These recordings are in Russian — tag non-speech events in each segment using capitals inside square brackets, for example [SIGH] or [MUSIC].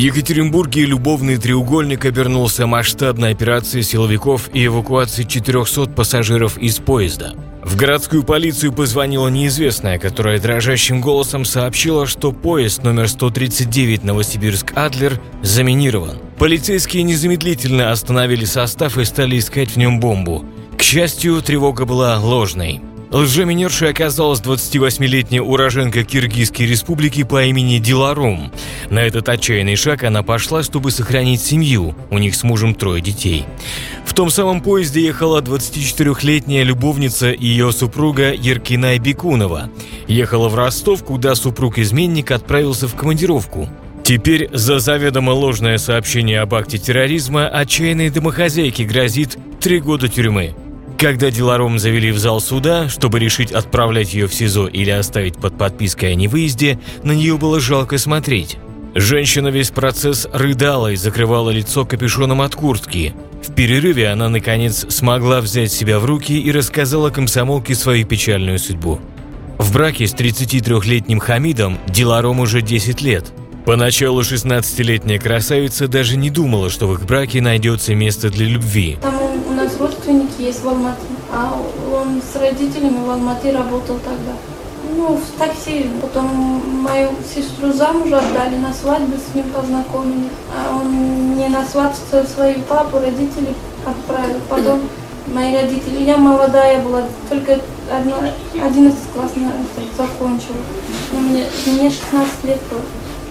Екатеринбурге любовный треугольник обернулся масштабной операцией силовиков и эвакуацией 400 пассажиров из поезда. В городскую полицию позвонила неизвестная, которая дрожащим голосом сообщила, что поезд номер 139 Новосибирск-Адлер заминирован. Полицейские незамедлительно остановили состав и стали искать в нем бомбу. К счастью, тревога была ложной. Лжеминершей оказалась 28-летняя уроженка Киргизской республики по имени Диларум. На этот отчаянный шаг она пошла, чтобы сохранить семью. У них с мужем трое детей. В том самом поезде ехала 24-летняя любовница и ее супруга Еркинай Бекунова. Ехала в Ростов, куда супруг-изменник отправился в командировку. Теперь за заведомо ложное сообщение об акте терроризма отчаянной домохозяйке грозит три года тюрьмы. Когда Деларом завели в зал суда, чтобы решить, отправлять ее в СИЗО или оставить под подпиской о невыезде, на нее было жалко смотреть. Женщина весь процесс рыдала и закрывала лицо капюшоном от куртки. В перерыве она, наконец, смогла взять себя в руки и рассказала комсомолке свою печальную судьбу. В браке с 33-летним Хамидом Диларом уже 10 лет. Поначалу 16-летняя красавица даже не думала, что в их браке найдется место для любви. Там есть в Алмате, а он с родителями в Алмате работал тогда. Ну, в такси. Потом мою сестру замуж отдали, на свадьбу с ним познакомились. А он мне на свадьбу свою папу, родителей отправил. Потом [CLEARS THROAT] мои родители, я молодая была, только одно, 11 класс закончила. Мне, мне 16 лет было.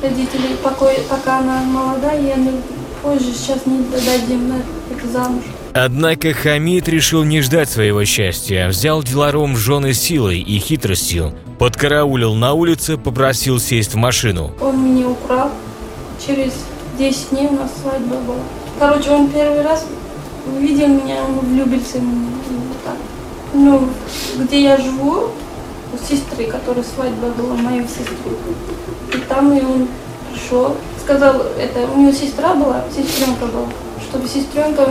Родители, пока, пока она молодая, я не позже сейчас не дадим на замуж. Однако Хамид решил не ждать своего счастья, взял деларом в жены силой и хитростью, подкараулил на улице, попросил сесть в машину. Он меня украл, через 10 дней у нас свадьба была. Короче, он первый раз увидел меня, он влюбился в меня. Так. Ну, где я живу, у сестры, которая свадьба была, моей сестры. И там и он пришел, сказал, это у него сестра была, сестренка была, чтобы сестренка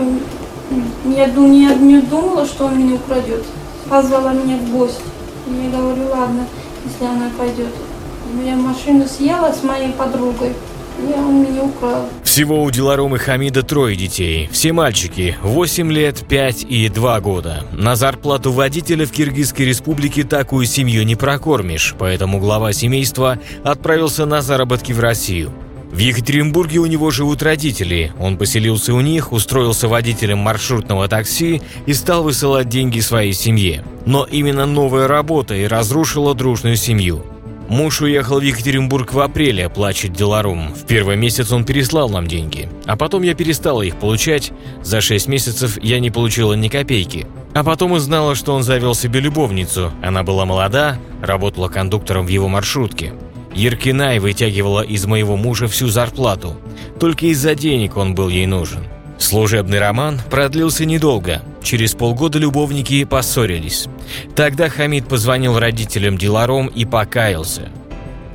не, не, не думала, что он меня украдет. Позвала меня в гости. Я говорю, ладно, если она пойдет. Я машину съела с моей подругой. И он меня украл. Всего у Диларомы Хамида трое детей. Все мальчики. 8 лет, 5 и 2 года. На зарплату водителя в Киргизской республике такую семью не прокормишь, поэтому глава семейства отправился на заработки в Россию. В Екатеринбурге у него живут родители. Он поселился у них, устроился водителем маршрутного такси и стал высылать деньги своей семье. Но именно новая работа и разрушила дружную семью. Муж уехал в Екатеринбург в апреле, плачет Деларум. В первый месяц он переслал нам деньги. А потом я перестала их получать. За шесть месяцев я не получила ни копейки. А потом узнала, что он завел себе любовницу. Она была молода, работала кондуктором в его маршрутке. Еркинай вытягивала из моего мужа всю зарплату. Только из-за денег он был ей нужен. Служебный роман продлился недолго. Через полгода любовники поссорились. Тогда Хамид позвонил родителям Диларом и покаялся.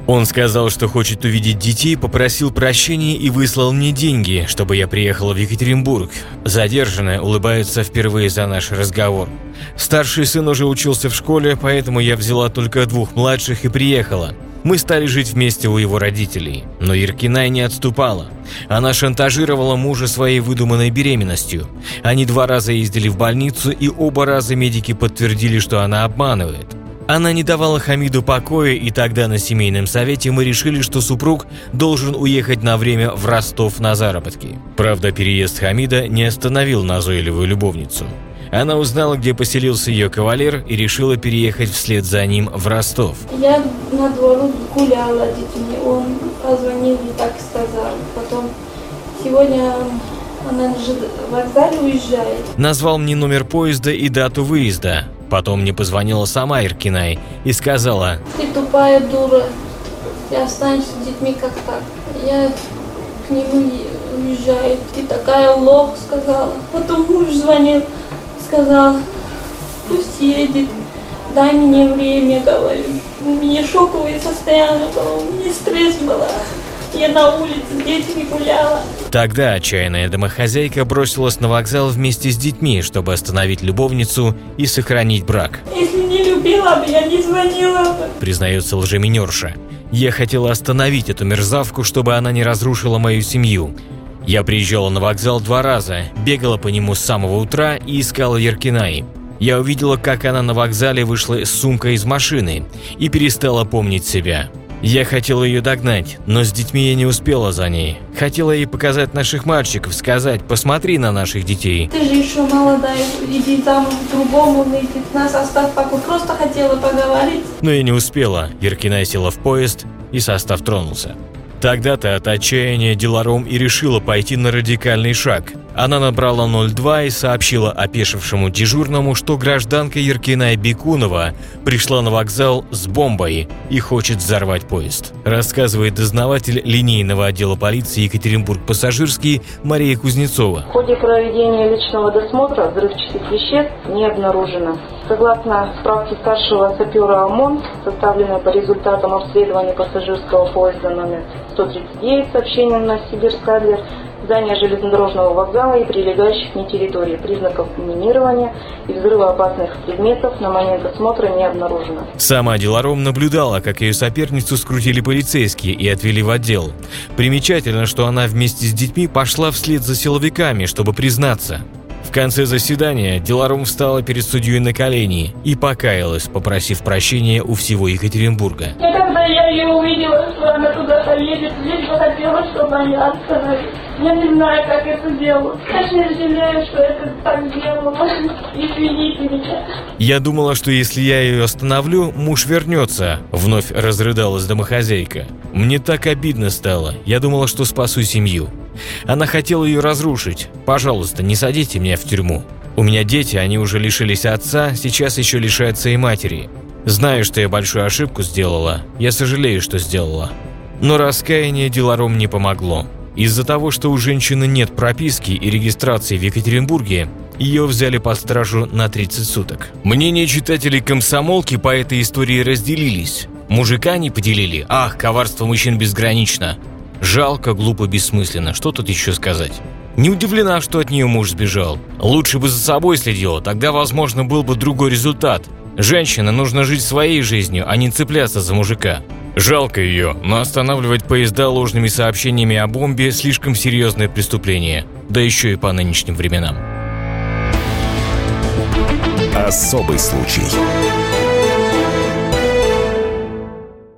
Он сказал, что хочет увидеть детей, попросил прощения и выслал мне деньги, чтобы я приехала в Екатеринбург. Задержанная улыбается впервые за наш разговор. Старший сын уже учился в школе, поэтому я взяла только двух младших и приехала. Мы стали жить вместе у его родителей, но Иркинай не отступала. Она шантажировала мужа своей выдуманной беременностью. Они два раза ездили в больницу, и оба раза медики подтвердили, что она обманывает. Она не давала Хамиду покоя, и тогда на семейном совете мы решили, что супруг должен уехать на время в Ростов на заработки. Правда, переезд Хамида не остановил назойливую любовницу. Она узнала, где поселился ее кавалер и решила переехать вслед за ним в Ростов. Я на двору гуляла с детьми, он позвонил и так сказал. Потом сегодня она в вокзале уезжает. Назвал мне номер поезда и дату выезда. Потом мне позвонила сама Иркинай и сказала «Ты тупая дура, ты останешься с детьми как так». Я к нему уезжаю. Ты такая лох, сказала. Потом муж звонил, сказал, пусть едет, дай мне время, говорю. У меня шоковое состояние было, у меня стресс было. Я на улице с детьми гуляла. Тогда отчаянная домохозяйка бросилась на вокзал вместе с детьми, чтобы остановить любовницу и сохранить брак. Если не любила бы, я не звонила бы. Признается лжеминерша. Я хотела остановить эту мерзавку, чтобы она не разрушила мою семью. Я приезжала на вокзал два раза, бегала по нему с самого утра и искала Яркинаи. Я увидела, как она на вокзале вышла с сумкой из машины и перестала помнить себя. Я хотела ее догнать, но с детьми я не успела за ней. Хотела ей показать наших мальчиков, сказать «посмотри на наших детей». Ты же еще молодая, иди замуж другому выйти. Нас оставь пока. Просто хотела поговорить. Но я не успела. Еркина села в поезд, и состав тронулся. Тогда-то от отчаяния Деларом и решила пойти на радикальный шаг. Она набрала 02 и сообщила опешившему дежурному, что гражданка Еркиная Бекунова пришла на вокзал с бомбой и хочет взорвать поезд. Рассказывает дознаватель линейного отдела полиции Екатеринбург-Пассажирский Мария Кузнецова. В ходе проведения личного досмотра взрывчатых веществ не обнаружено. Согласно справке старшего сапера ОМОН, составленной по результатам обследования пассажирского поезда номер 139 сообщением на Сибирск-Адлер, здание железнодорожного вокзала и прилегающих к ней территорий. Признаков минирования и взрывоопасных предметов на момент осмотра не обнаружено. Сама Деларом наблюдала, как ее соперницу скрутили полицейские и отвели в отдел. Примечательно, что она вместе с детьми пошла вслед за силовиками, чтобы признаться. В конце заседания Деларум встала перед судьей на колени и покаялась, попросив прощения у всего Екатеринбурга. Когда я ее куда-то едет, лишь бы хотела, чтобы они остановились. Я не знаю, как это делать. Конечно, жалею, что это так сделала. Извините меня. «Я думала, что если я ее остановлю, муж вернется», – вновь разрыдалась домохозяйка. «Мне так обидно стало. Я думала, что спасу семью. Она хотела ее разрушить. Пожалуйста, не садите меня в тюрьму. У меня дети, они уже лишились отца, сейчас еще лишаются и матери. Знаю, что я большую ошибку сделала. Я сожалею, что сделала. Но раскаяние Деларом не помогло. Из-за того, что у женщины нет прописки и регистрации в Екатеринбурге, ее взяли под стражу на 30 суток. Мнения читателей комсомолки по этой истории разделились. Мужика не поделили. Ах, коварство мужчин безгранично. Жалко, глупо, бессмысленно. Что тут еще сказать? Не удивлена, что от нее муж сбежал. Лучше бы за собой следила, тогда, возможно, был бы другой результат. Женщина нужно жить своей жизнью, а не цепляться за мужика. Жалко ее, но останавливать поезда ложными сообщениями о бомбе – слишком серьезное преступление. Да еще и по нынешним временам. Особый случай.